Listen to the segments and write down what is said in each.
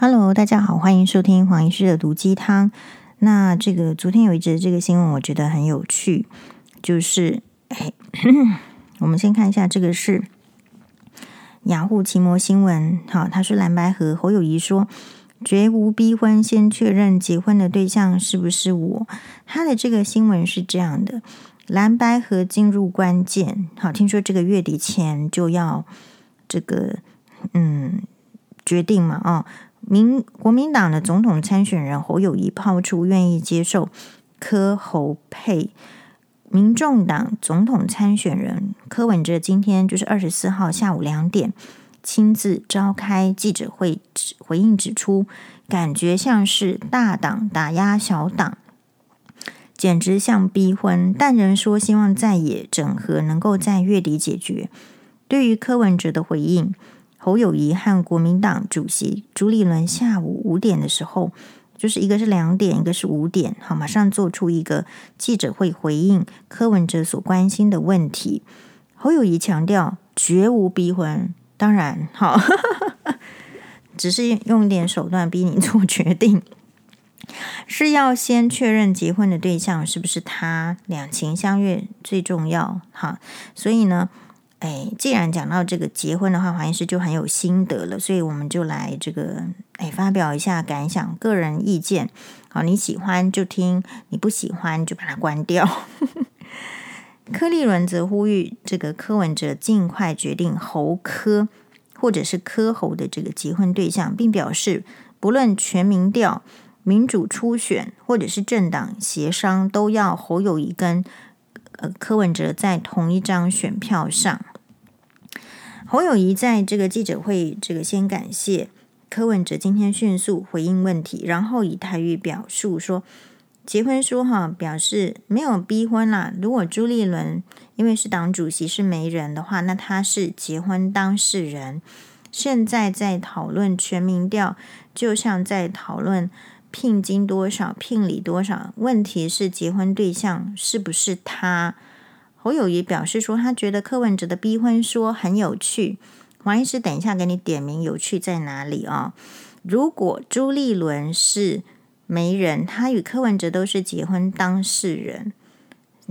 Hello，大家好，欢迎收听黄医师的毒鸡汤。那这个昨天有一则这个新闻，我觉得很有趣，就是哎，我们先看一下，这个是雅虎奇摩新闻。好，他说蓝白河侯友宜说绝无逼婚，先确认结婚的对象是不是我。他的这个新闻是这样的。蓝白河进入关键，好，听说这个月底前就要这个嗯决定嘛，哦，民国民党的总统参选人侯友谊抛出愿意接受柯侯配，民众党总统参选人柯文哲今天就是二十四号下午两点亲自召开记者会，回应指出，感觉像是大党打压小党。简直像逼婚，但仍说希望在野整合能够在月底解决。对于柯文哲的回应，侯友宜和国民党主席朱立伦下午五点的时候，就是一个是两点，一个是五点，好，马上做出一个记者会回应柯文哲所关心的问题。侯友宜强调绝无逼婚，当然好，只是用一点手段逼你做决定。是要先确认结婚的对象是不是他，两情相悦最重要哈。所以呢，哎，既然讲到这个结婚的话，黄医师就很有心得了，所以我们就来这个哎发表一下感想、个人意见。好，你喜欢就听，你不喜欢就把它关掉。柯立伦则呼吁这个柯文哲尽快决定侯柯或者是柯侯的这个结婚对象，并表示不论全民调。民主初选或者是政党协商，都要侯友谊跟呃柯文哲在同一张选票上。侯友宜在这个记者会，这个先感谢柯文哲今天迅速回应问题，然后以台语表述说，结婚书哈表示没有逼婚啦。如果朱立伦因为是党主席是媒人的话，那他是结婚当事人。现在在讨论全民调，就像在讨论。聘金多少？聘礼多少？问题是结婚对象是不是他？侯友也表示说，他觉得柯文哲的逼婚说很有趣。黄医师，等一下给你点名，有趣在哪里啊？如果朱立伦是媒人，他与柯文哲都是结婚当事人，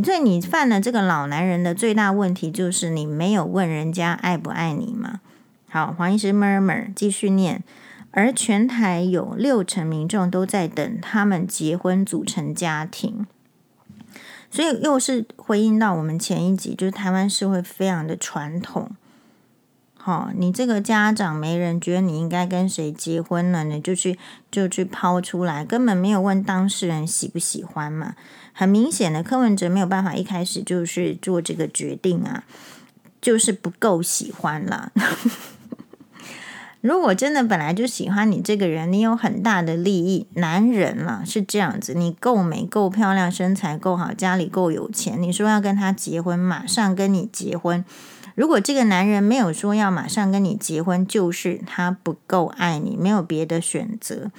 所以你犯了这个老男人的最大问题，就是你没有问人家爱不爱你嘛。好，黄医师 murmur 继续念。而全台有六成民众都在等他们结婚组成家庭，所以又是回应到我们前一集，就是台湾社会非常的传统。好，你这个家长没人觉得你应该跟谁结婚了，你就去就去抛出来，根本没有问当事人喜不喜欢嘛。很明显的，柯文哲没有办法一开始就是做这个决定啊，就是不够喜欢了。如果真的本来就喜欢你这个人，你有很大的利益，男人嘛是这样子，你够美、够漂亮、身材够好、家里够有钱，你说要跟他结婚，马上跟你结婚。如果这个男人没有说要马上跟你结婚，就是他不够爱你，没有别的选择。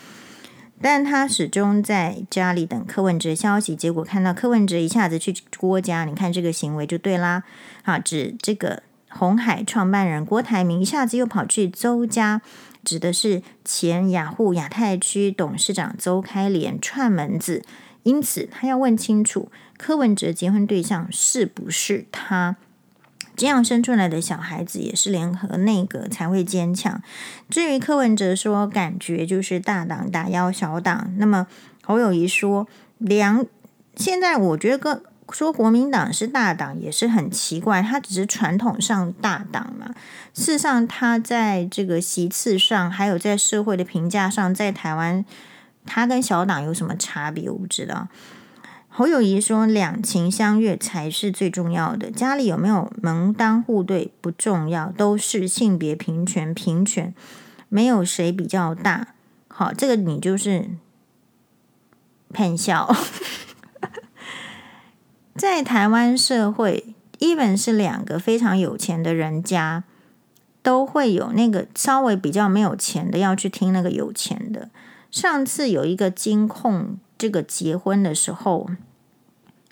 但他始终在家里等柯文哲消息，结果看到柯文哲一下子去郭家，你看这个行为就对啦。好，指这个。鸿海创办人郭台铭一下子又跑去周家，指的是前雅虎亚太区董事长周开莲串门子，因此他要问清楚柯文哲结婚对象是不是他，这样生出来的小孩子也是联合内阁才会坚强。至于柯文哲说感觉就是大党打压小党，那么侯友宜说两，现在我觉得跟。说国民党是大党也是很奇怪，他只是传统上大党嘛。事实上，他在这个席次上，还有在社会的评价上，在台湾，他跟小党有什么差别？我不知道。侯友谊说，两情相悦才是最重要的，家里有没有门当户对不重要，都是性别平权，平权没有谁比较大。好，这个你就是 骗笑。在台湾社会，even 是两个非常有钱的人家，都会有那个稍微比较没有钱的要去听那个有钱的。上次有一个金控，这个结婚的时候，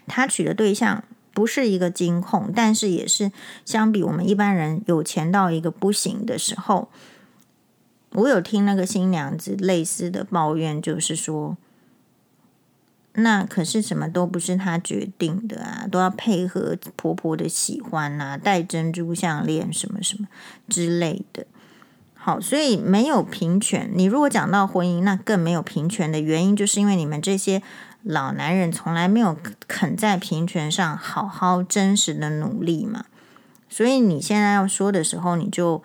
他娶的对象不是一个金控，但是也是相比我们一般人有钱到一个不行的时候，我有听那个新娘子类似的抱怨，就是说，那可是什么都不是她决定的啊，都要配合婆婆的喜欢啊，戴珍珠项链什么什么之类的。好，所以没有平权。你如果讲到婚姻，那更没有平权的原因，就是因为你们这些老男人从来没有肯在平权上好好真实的努力嘛。所以你现在要说的时候，你就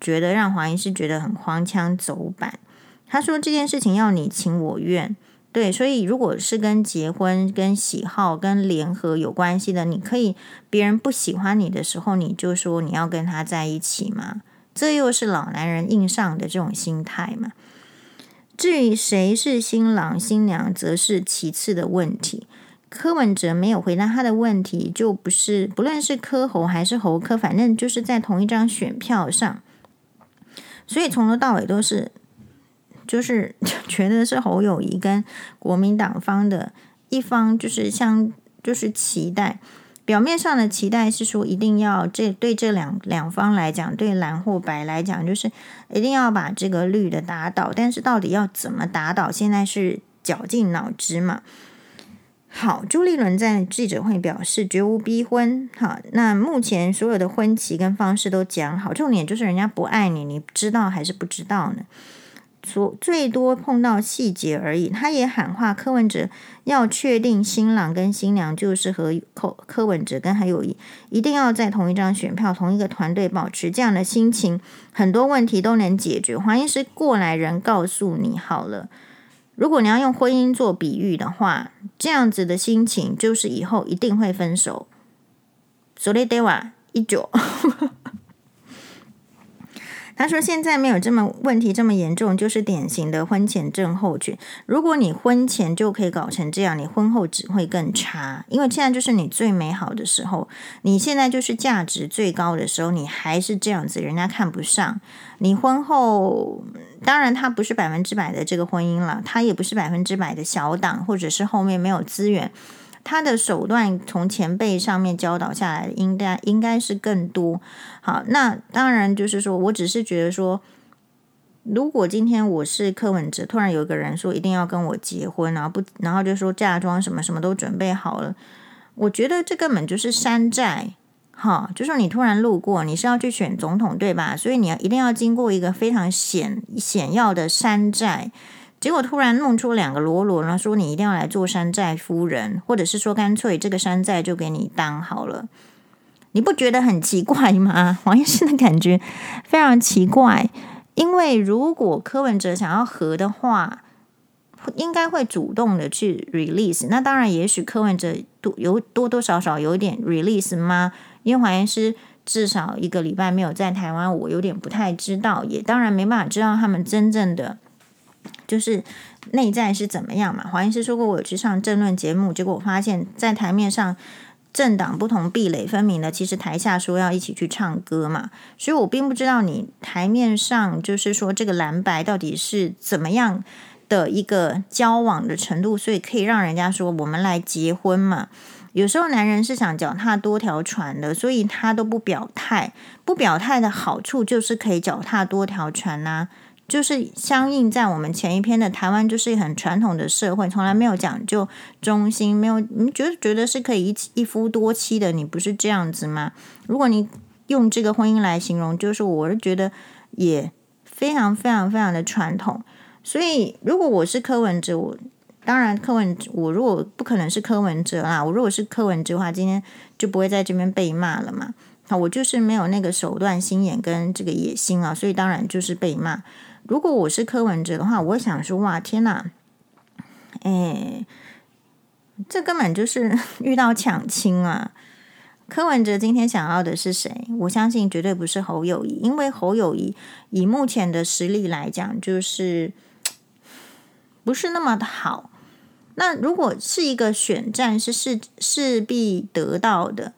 觉得让黄医师觉得很荒腔走板。他说这件事情要你情我愿，对，所以如果是跟结婚、跟喜好、跟联合有关系的，你可以别人不喜欢你的时候，你就说你要跟他在一起嘛。这又是老男人硬上的这种心态嘛？至于谁是新郎新娘，则是其次的问题。柯文哲没有回答他的问题，就不是不论是柯侯还是侯柯，反正就是在同一张选票上，所以从头到尾都是就是 觉得是侯友谊跟国民党方的一方，就是像就是期待。表面上的期待是说，一定要这对这两两方来讲，对蓝或白来讲，就是一定要把这个绿的打倒。但是到底要怎么打倒，现在是绞尽脑汁嘛。好，朱立伦在记者会表示绝无逼婚。好，那目前所有的婚期跟方式都讲好，重点就是人家不爱你，你知道还是不知道呢？所最多碰到细节而已。他也喊话柯文哲要确定新郎跟新娘就是和柯柯文哲跟还有一一定要在同一张选票、同一个团队，保持这样的心情，很多问题都能解决。黄医师过来人告诉你好了，如果你要用婚姻做比喻的话，这样子的心情就是以后一定会分手。所以得哇一九。他说：“现在没有这么问题这么严重，就是典型的婚前症候群。如果你婚前就可以搞成这样，你婚后只会更差。因为现在就是你最美好的时候，你现在就是价值最高的时候，你还是这样子，人家看不上你。婚后当然，他不是百分之百的这个婚姻了，他也不是百分之百的小党，或者是后面没有资源。”他的手段从前辈上面教导下来，应该应该是更多。好，那当然就是说，我只是觉得说，如果今天我是柯文哲，突然有个人说一定要跟我结婚，然后不，然后就说嫁妆什么什么都准备好了，我觉得这根本就是山寨。哈，就说你突然路过，你是要去选总统对吧？所以你要一定要经过一个非常险险要的山寨。结果突然弄出两个喽啰，然后说你一定要来做山寨夫人，或者是说干脆这个山寨就给你当好了，你不觉得很奇怪吗？黄医师的感觉非常奇怪，因为如果柯文哲想要和的话，应该会主动的去 release。那当然，也许柯文哲多有多多少少有一点 release 吗？因为黄医师至少一个礼拜没有在台湾，我有点不太知道，也当然没办法知道他们真正的。就是内在是怎么样嘛？黄医师说过，我有去上政论节目，结果我发现，在台面上政党不同壁垒分明的，其实台下说要一起去唱歌嘛，所以我并不知道你台面上就是说这个蓝白到底是怎么样的一个交往的程度，所以可以让人家说我们来结婚嘛。有时候男人是想脚踏多条船的，所以他都不表态。不表态的好处就是可以脚踏多条船呐、就是相应在我们前一篇的台湾，就是很传统的社会，从来没有讲究忠心，没有你觉得觉得是可以一一夫多妻的，你不是这样子吗？如果你用这个婚姻来形容，就是我是觉得也非常非常非常的传统。所以如果我是柯文哲，我当然柯文哲我如果不可能是柯文哲啦，我如果是柯文哲的话，今天就不会在这边被骂了嘛。好，我就是没有那个手段、心眼跟这个野心啊，所以当然就是被骂。如果我是柯文哲的话，我想说：哇，天哪！哎，这根本就是 遇到抢亲啊！柯文哲今天想要的是谁？我相信绝对不是侯友谊，因为侯友谊以目前的实力来讲，就是 不是那么的好。那如果是一个选战，是势势必得到的，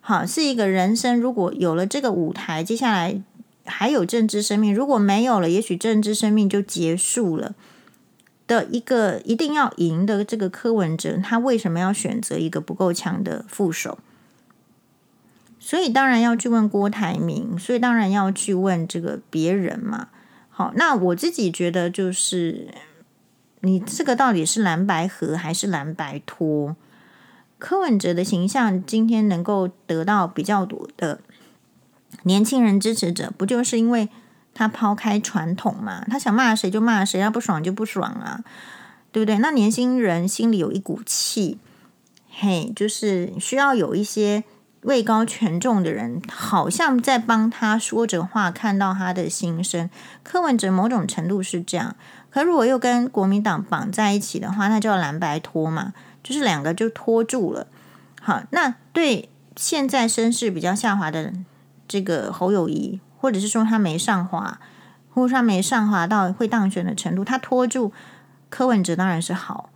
好，是一个人生。如果有了这个舞台，接下来。还有政治生命，如果没有了，也许政治生命就结束了。的一个一定要赢的这个柯文哲，他为什么要选择一个不够强的副手？所以当然要去问郭台铭，所以当然要去问这个别人嘛。好，那我自己觉得就是，你这个到底是蓝白合还是蓝白拖？柯文哲的形象今天能够得到比较多的年轻人支持者，不就是因为他抛开传统嘛？他想骂谁就骂谁，他不爽就不爽啊，对不对？那年轻人心里有一股气，嘿，就是需要有一些。位高权重的人好像在帮他说着话，看到他的心声。柯文哲某种程度是这样，可如果又跟国民党绑在一起的话，那叫蓝白拖嘛，就是两个就拖住了。好，那对现在声势比较下滑的人这个侯友宜，或者是说他没上滑，或者说他没上滑到会当选的程度，他拖住柯文哲当然是好。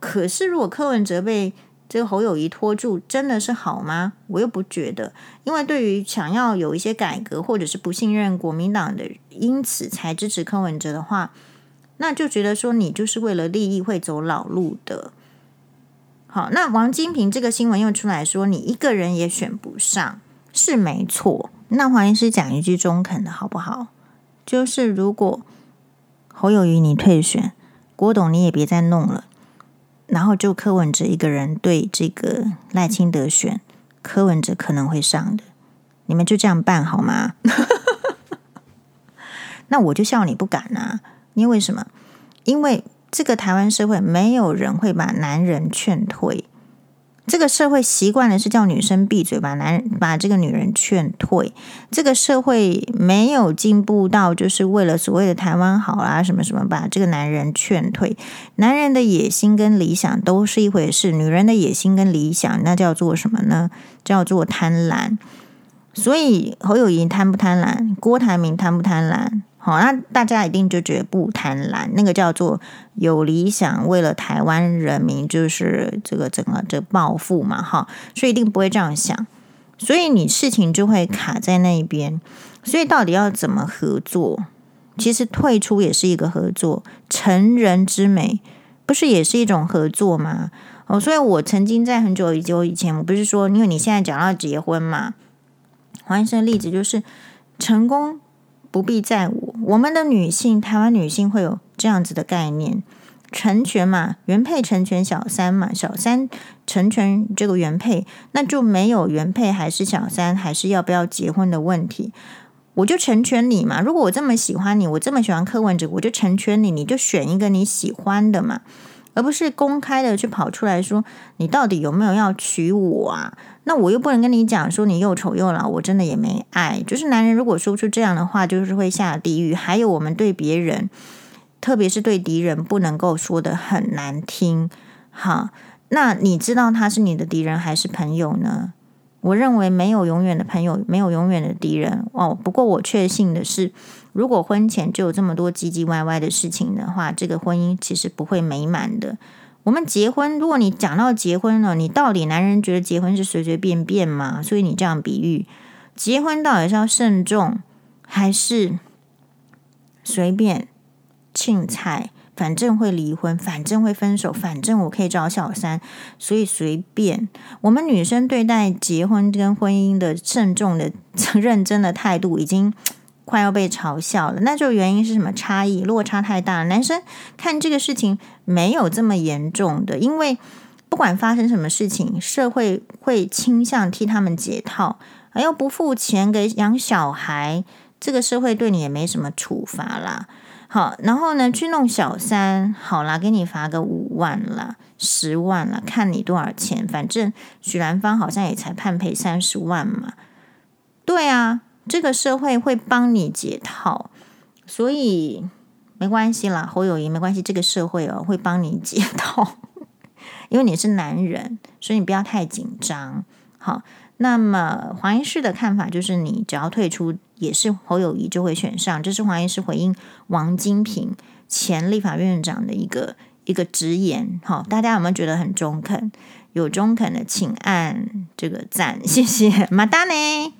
可是如果柯文哲被这个侯友谊拖住真的是好吗？我又不觉得，因为对于想要有一些改革，或者是不信任国民党的，因此才支持柯文哲的话，那就觉得说你就是为了利益会走老路的。好，那王金平这个新闻又出来说，你一个人也选不上，是没错。那黄医师讲一句中肯的好不好？就是如果侯友宜你退选，郭董你也别再弄了。然后就柯文哲一个人对这个赖清德选，柯文哲可能会上的，你们就这样办好吗？那我就笑你不敢啊！因为什么？因为这个台湾社会没有人会把男人劝退。这个社会习惯的是叫女生闭嘴，把男把这个女人劝退。这个社会没有进步到就是为了所谓的台湾好啊，什么什么，把这个男人劝退。男人的野心跟理想都是一回事，女人的野心跟理想那叫做什么呢？叫做贪婪。所以侯友宜贪不贪婪？郭台铭贪不贪婪？好，那大家一定就觉得不贪婪，那个叫做有理想，为了台湾人民，就是这个整个这暴富嘛，哈，所以一定不会这样想，所以你事情就会卡在那边，所以到底要怎么合作？其实退出也是一个合作，成人之美不是也是一种合作吗？哦，所以我曾经在很久很久以前，我不是说，因为你现在讲到结婚嘛，黄医生的例子就是成功。不必在我，我们的女性，台湾女性会有这样子的概念，成全嘛，原配成全小三嘛，小三成全这个原配，那就没有原配还是小三，还是要不要结婚的问题，我就成全你嘛。如果我这么喜欢你，我这么喜欢柯文哲，我就成全你，你就选一个你喜欢的嘛。而不是公开的去跑出来说，你到底有没有要娶我啊？那我又不能跟你讲说你又丑又老，我真的也没爱。就是男人如果说出这样的话，就是会下地狱。还有我们对别人，特别是对敌人，不能够说得很难听。好，那你知道他是你的敌人还是朋友呢？我认为没有永远的朋友，没有永远的敌人哦。不过我确信的是。如果婚前就有这么多唧唧歪歪的事情的话，这个婚姻其实不会美满的。我们结婚，如果你讲到结婚了，你到底男人觉得结婚是随随便便吗？所以你这样比喻，结婚到底是要慎重，还是随便庆菜？反正会离婚，反正会分手，反正我可以找小三，所以随便。我们女生对待结婚跟婚姻的慎重的、认真的态度已经。快要被嘲笑了，那就原因是什么？差异落差太大。男生看这个事情没有这么严重的，因为不管发生什么事情，社会会倾向替他们解套。而又不付钱给养小孩，这个社会对你也没什么处罚啦。好，然后呢，去弄小三，好啦，给你罚个五万啦，十万啦，看你多少钱。反正许兰芳好像也才判赔三十万嘛。对啊。这个社会会帮你解套，所以没关系啦，侯友宜没关系。这个社会哦会帮你解套，因为你是男人，所以你不要太紧张。好，那么黄医师的看法就是，你只要退出，也是侯友宜就会选上。这是黄医师回应王金平前立法院院长的一个一个直言。好，大家有没有觉得很中肯？有中肯的，请按这个赞，谢谢。马达呢？